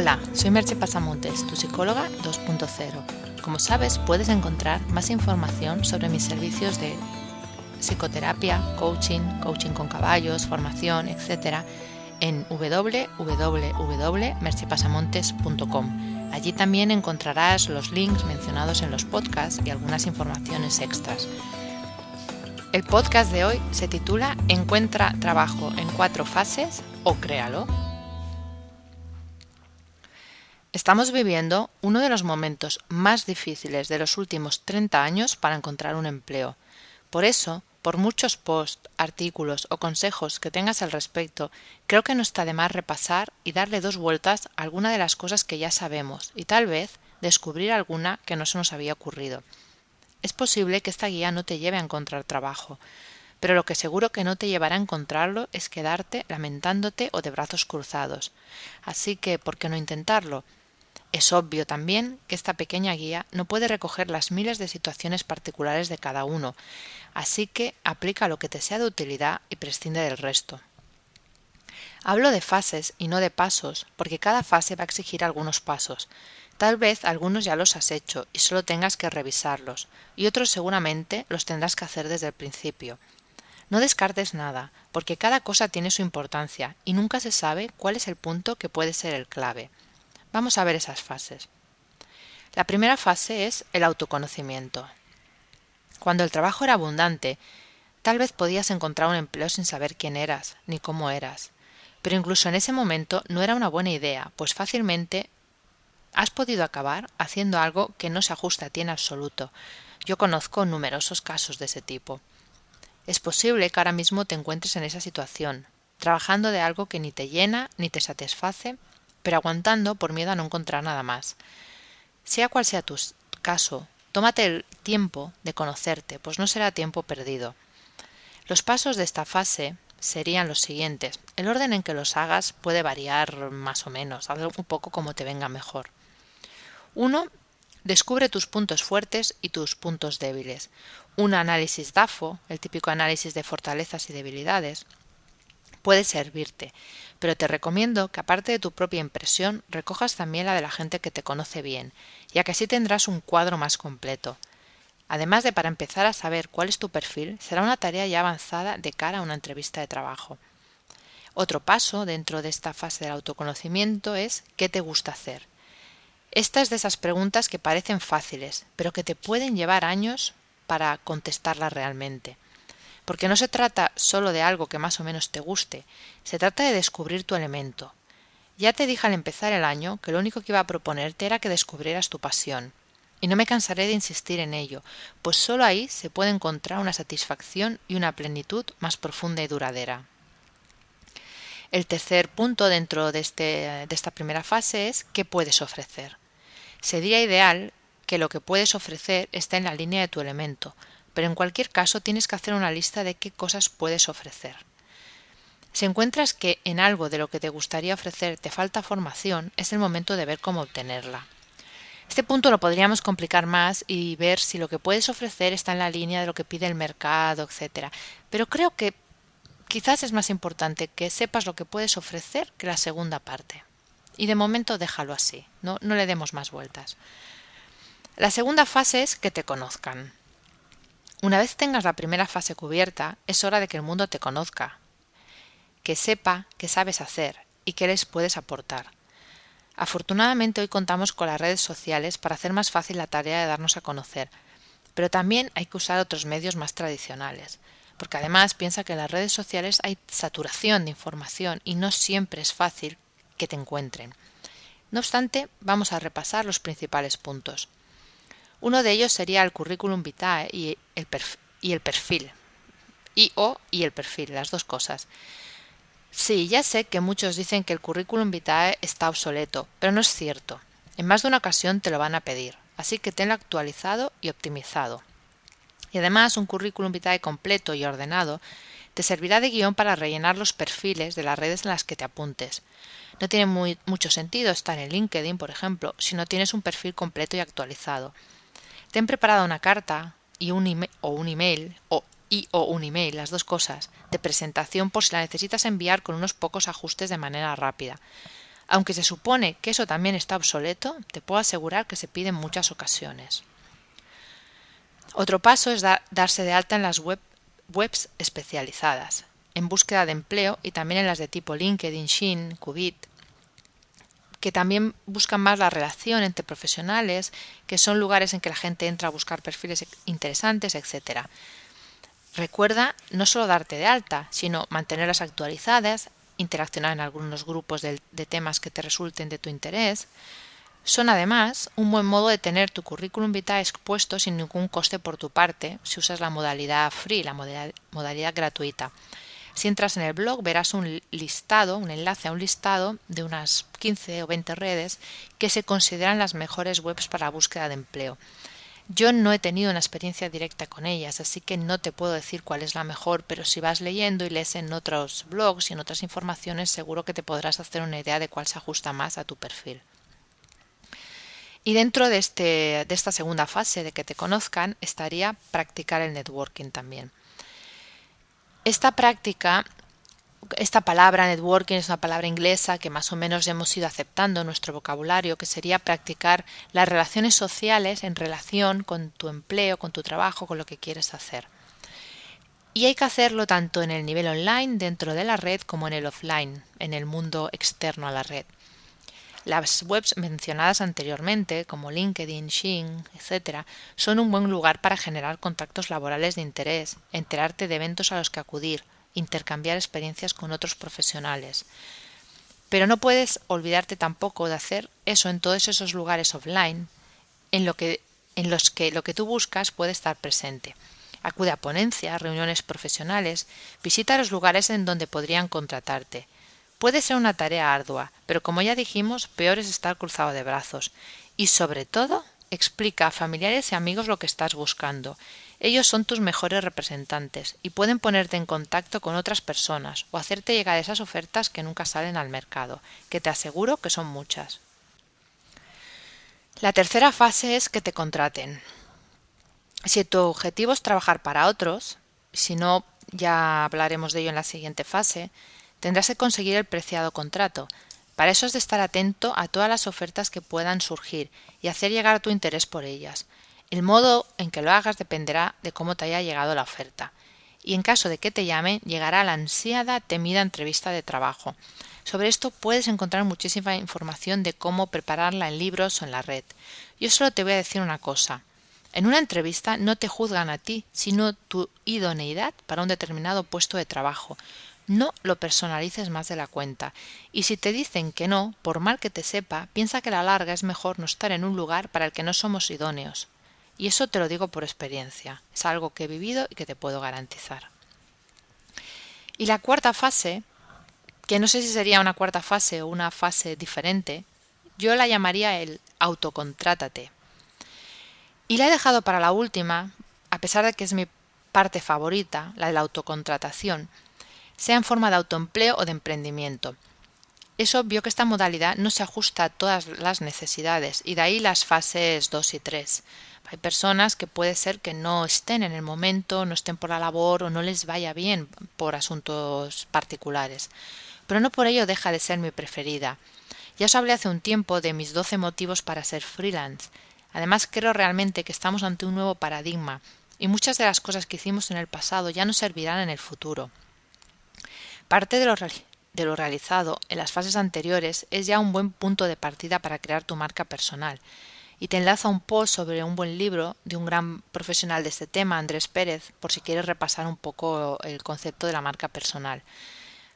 Hola, soy Merche Pasamontes, tu psicóloga 2.0. Como sabes, puedes encontrar más información sobre mis servicios de psicoterapia, coaching, coaching con caballos, formación, etc. en www.merchepasamontes.com. Allí también encontrarás los links mencionados en los podcasts y algunas informaciones extras. El podcast de hoy se titula Encuentra trabajo en cuatro fases o créalo. Estamos viviendo uno de los momentos más difíciles de los últimos 30 años para encontrar un empleo. Por eso, por muchos posts, artículos o consejos que tengas al respecto, creo que no está de más repasar y darle dos vueltas a alguna de las cosas que ya sabemos y tal vez descubrir alguna que no se nos había ocurrido. Es posible que esta guía no te lleve a encontrar trabajo, pero lo que seguro que no te llevará a encontrarlo es quedarte lamentándote o de brazos cruzados. Así que, ¿por qué no intentarlo? Es obvio también que esta pequeña guía no puede recoger las miles de situaciones particulares de cada uno, así que aplica lo que te sea de utilidad y prescinde del resto. Hablo de fases y no de pasos, porque cada fase va a exigir algunos pasos. Tal vez algunos ya los has hecho y solo tengas que revisarlos, y otros seguramente los tendrás que hacer desde el principio. No descartes nada, porque cada cosa tiene su importancia y nunca se sabe cuál es el punto que puede ser el clave. Vamos a ver esas fases. La primera fase es el autoconocimiento. Cuando el trabajo era abundante, tal vez podías encontrar un empleo sin saber quién eras ni cómo eras. Pero incluso en ese momento no era una buena idea, pues fácilmente has podido acabar haciendo algo que no se ajusta a ti en absoluto. Yo conozco numerosos casos de ese tipo. Es posible que ahora mismo te encuentres en esa situación, trabajando de algo que ni te llena ni te satisface, pero aguantando por miedo a no encontrar nada más. Sea cual sea tu caso, tómate el tiempo de conocerte, pues no será tiempo perdido. Los pasos de esta fase serían los siguientes. El orden en que los hagas puede variar más o menos, algo un poco como te venga mejor. 1. Descubre tus puntos fuertes y tus puntos débiles. Un análisis DAFO, el típico análisis de fortalezas y debilidades, puede servirte, pero te recomiendo que aparte de tu propia impresión recojas también la de la gente que te conoce bien, ya que así tendrás un cuadro más completo. Además de para empezar a saber cuál es tu perfil, será una tarea ya avanzada de cara a una entrevista de trabajo. Otro paso dentro de esta fase del autoconocimiento es qué te gusta hacer. Esta es de esas preguntas que parecen fáciles, pero que te pueden llevar años para contestarlas realmente. Porque no se trata solo de algo que más o menos te guste, se trata de descubrir tu elemento. Ya te dije al empezar el año que lo único que iba a proponerte era que descubrieras tu pasión. Y no me cansaré de insistir en ello, pues solo ahí se puede encontrar una satisfacción y una plenitud más profunda y duradera. El tercer punto dentro de, este, de esta primera fase es qué puedes ofrecer. Sería ideal que lo que puedes ofrecer esté en la línea de tu elemento, pero en cualquier caso tienes que hacer una lista de qué cosas puedes ofrecer. Si encuentras que en algo de lo que te gustaría ofrecer te falta formación, es el momento de ver cómo obtenerla. Este punto lo podríamos complicar más y ver si lo que puedes ofrecer está en la línea de lo que pide el mercado, etc. Pero creo que quizás es más importante que sepas lo que puedes ofrecer que la segunda parte. Y de momento déjalo así, no, no le demos más vueltas. La segunda fase es que te conozcan. Una vez tengas la primera fase cubierta, es hora de que el mundo te conozca, que sepa qué sabes hacer y qué les puedes aportar. Afortunadamente hoy contamos con las redes sociales para hacer más fácil la tarea de darnos a conocer, pero también hay que usar otros medios más tradicionales porque además piensa que en las redes sociales hay saturación de información y no siempre es fácil que te encuentren. No obstante, vamos a repasar los principales puntos. Uno de ellos sería el currículum vitae y el, perfil, y. Y o y el perfil, las dos cosas. Sí, ya sé que muchos dicen que el currículum vitae está obsoleto, pero no es cierto. En más de una ocasión te lo van a pedir, así que tenlo actualizado y optimizado. Y además un currículum vitae completo y ordenado te servirá de guion para rellenar los perfiles de las redes en las que te apuntes. No tiene mucho sentido estar en LinkedIn, por ejemplo, si no tienes un perfil completo y actualizado. Ten preparada una carta y un o un email o y o un email, las dos cosas, de presentación por si la necesitas enviar con unos pocos ajustes de manera rápida. Aunque se supone que eso también está obsoleto, te puedo asegurar que se pide en muchas ocasiones. Otro paso es darse de alta en las webs especializadas, en búsqueda de empleo y también en las de tipo LinkedIn, Shin, Qubit, que también buscan más la relación entre profesionales, que son lugares en que la gente entra a buscar perfiles interesantes, etc. Recuerda no solo darte de alta, sino mantenerlas actualizadas, interaccionar en algunos grupos de, temas que te resulten de tu interés, son además un buen modo de tener tu currículum vitae expuesto sin ningún coste por tu parte si usas la modalidad free, la modalidad, gratuita. Si entras en el blog verás un listado, un enlace a un listado de unas 15 o 20 redes que se consideran las mejores webs para la búsqueda de empleo. Yo no he tenido una experiencia directa con ellas, así que no te puedo decir cuál es la mejor, pero si vas leyendo y lees en otros blogs y en otras informaciones, seguro que te podrás hacer una idea de cuál se ajusta más a tu perfil. Y dentro de, este, de esta segunda fase de que te conozcan estaría practicar el networking también. Esta práctica, esta palabra networking es una palabra inglesa que más o menos hemos ido aceptando en nuestro vocabulario, que sería practicar las relaciones sociales en relación con tu empleo, con tu trabajo, con lo que quieres hacer. Y hay que hacerlo tanto en el nivel online dentro de la red como en el offline, en el mundo externo a la red. Las webs mencionadas anteriormente, como LinkedIn, Xing, etc., son un buen lugar para generar contactos laborales de interés, enterarte de eventos a los que acudir, intercambiar experiencias con otros profesionales. Pero no puedes olvidarte tampoco de hacer eso en todos esos lugares offline en, lo que, en los que lo que tú buscas puede estar presente. Acude a ponencias, reuniones profesionales, visita los lugares en donde podrían contratarte Puede ser una tarea ardua, pero como ya dijimos, peor es estar cruzado de brazos. Y sobre todo, explica a familiares y amigos lo que estás buscando. Ellos son tus mejores representantes y pueden ponerte en contacto con otras personas o hacerte llegar esas ofertas que nunca salen al mercado, que te aseguro que son muchas. La tercera fase es que te contraten. Si tu objetivo es trabajar para otros, si no, ya hablaremos de ello en la siguiente fase, tendrás que conseguir el preciado contrato. Para eso es de estar atento a todas las ofertas que puedan surgir y hacer llegar tu interés por ellas. El modo en que lo hagas dependerá de cómo te haya llegado la oferta. Y en caso de que te llamen, llegará la ansiada, temida entrevista de trabajo. Sobre esto puedes encontrar muchísima información de cómo prepararla en libros o en la red. Yo solo te voy a decir una cosa. En una entrevista no te juzgan a ti, sino tu idoneidad para un determinado puesto de trabajo. No lo personalices más de la cuenta. Y si te dicen que no, por mal que te sepa, piensa que a la larga es mejor no estar en un lugar para el que no somos idóneos. Y eso te lo digo por experiencia. Es algo que he vivido y que te puedo garantizar. Y la cuarta fase, que no sé si sería una cuarta fase o una fase diferente, yo la llamaría el autocontrátate. Y la he dejado para la última, a pesar de que es mi parte favorita, la de la autocontratación, sea en forma de autoempleo o de emprendimiento. Es obvio que esta modalidad no se ajusta a todas las necesidades y de ahí las fases 2 y 3. Hay personas que puede ser que no estén en el momento, no estén por la labor o no les vaya bien por asuntos particulares. Pero no por ello deja de ser mi preferida. Ya os hablé hace un tiempo de mis 12 motivos para ser freelance. Además creo realmente que estamos ante un nuevo paradigma y muchas de las cosas que hicimos en el pasado ya no servirán en el futuro. Parte de lo, de realizado en las fases anteriores es ya un buen punto de partida para crear tu marca personal y te enlaza un post sobre un buen libro de un gran profesional de este tema, Andrés Pérez, por si quieres repasar un poco el concepto de la marca personal.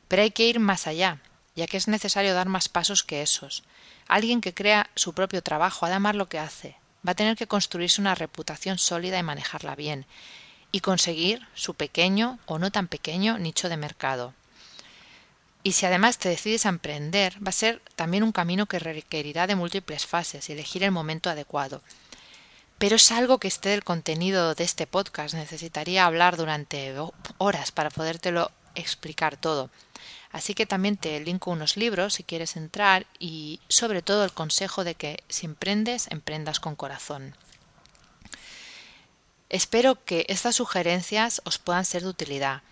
Pero hay que ir más allá, ya que es necesario dar más pasos que esos. Alguien que crea su propio trabajo, además lo que hace, va a tener que construirse una reputación sólida y manejarla bien, y conseguir su pequeño o no tan pequeño nicho de mercado. Y si además te decides a emprender, va a ser también un camino que requerirá de múltiples fases y elegir el momento adecuado. Pero es algo que esté del contenido de este podcast. Necesitaría hablar durante horas para podértelo explicar todo. Así que también te linko unos libros si quieres entrar y sobre todo el consejo de que si emprendes, emprendas con corazón. Espero que estas sugerencias os puedan ser de utilidad.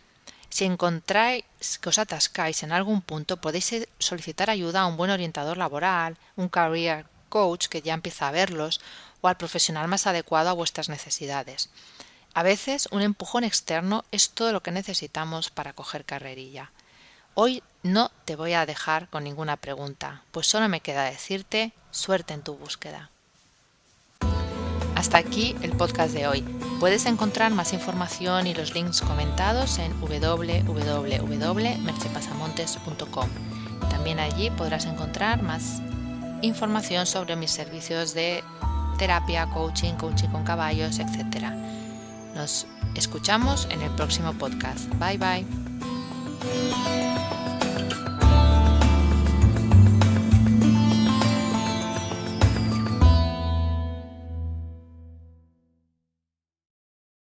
Si encontráis que os atascáis en algún punto, podéis solicitar ayuda a un buen orientador laboral, un career coach que ya empieza a verlos, o al profesional más adecuado a vuestras necesidades. A veces un empujón externo es todo lo que necesitamos para coger carrerilla. Hoy no te voy a dejar con ninguna pregunta, pues solo me queda decirte suerte en tu búsqueda. Hasta aquí el podcast de hoy. Puedes encontrar más información y los links comentados en www.merchepasamontes.com. También allí podrás encontrar más información sobre mis servicios de terapia, coaching, coaching con caballos, etc. Nos escuchamos en el próximo podcast. Bye bye.